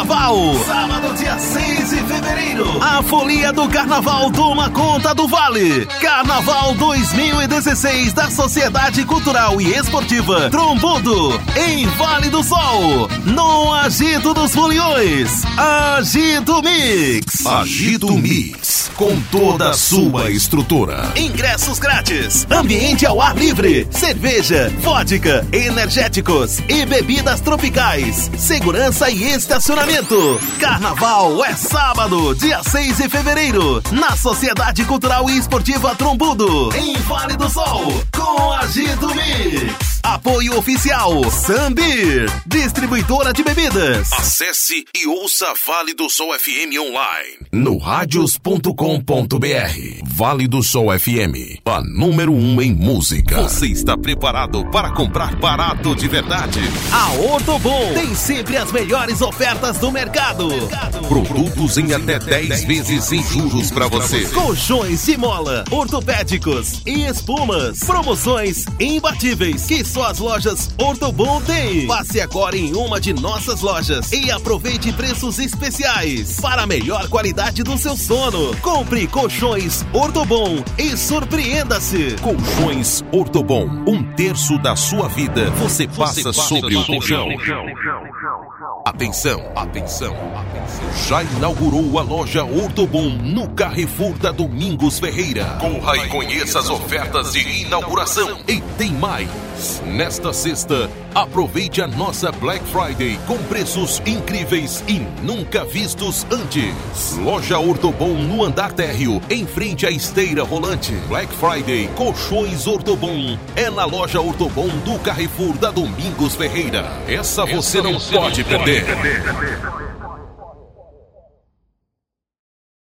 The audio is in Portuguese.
Carnaval. Sábado, dia 6 de fevereiro. A folia do Carnaval toma conta do Vale. Carnaval 2016 da Sociedade Cultural e Esportiva Trombudo, em Vale do Sol. No Agito dos Foliões. Agito Mix. Agito Mix. Com toda a sua estrutura. Ingressos grátis. Ambiente ao ar livre. Cerveja, vodka, energéticos e bebidas tropicais. Segurança e estacionamento. Carnaval é sábado, dia 6 de fevereiro. Na Sociedade Cultural e Esportiva Trombudo. Em Vale do Sol. Com Agito Mix. Apoio oficial Sambir, distribuidora de bebidas. Acesse e ouça Vale do Sol FM online no radios.com.br. Vale do Sol FM, a número um em música. Você está preparado para comprar barato de verdade? A Ortobon tem sempre as melhores ofertas do mercado. Produtos em até 10 vezes sem juros para você. Colchões de mola, ortopédicos e espumas. Promoções imbatíveis que só as lojas Ortobon têm. Passe agora em uma de nossas lojas e aproveite preços especiais para a melhor qualidade do seu sono. Compre colchões Ortobon e surpreenda-se. Colchões Ortobon, um terço da sua vida você passa, você passa sobre o colchão. Atenção, atenção, atenção. Já inaugurou a loja Ortobon no Carrefour da Domingos Ferreira. Corra e conheça as ofertas de inauguração. E tem mais. Nesta sexta, aproveite a nossa Black Friday com preços incríveis e nunca vistos antes. Loja Ortobon no andar térreo, em frente à esteira rolante. Black Friday Colchões Ortobon é na loja Ortobon do Carrefour da Domingos Ferreira. Essa você, Essa não, você pode, não perder. pode perder.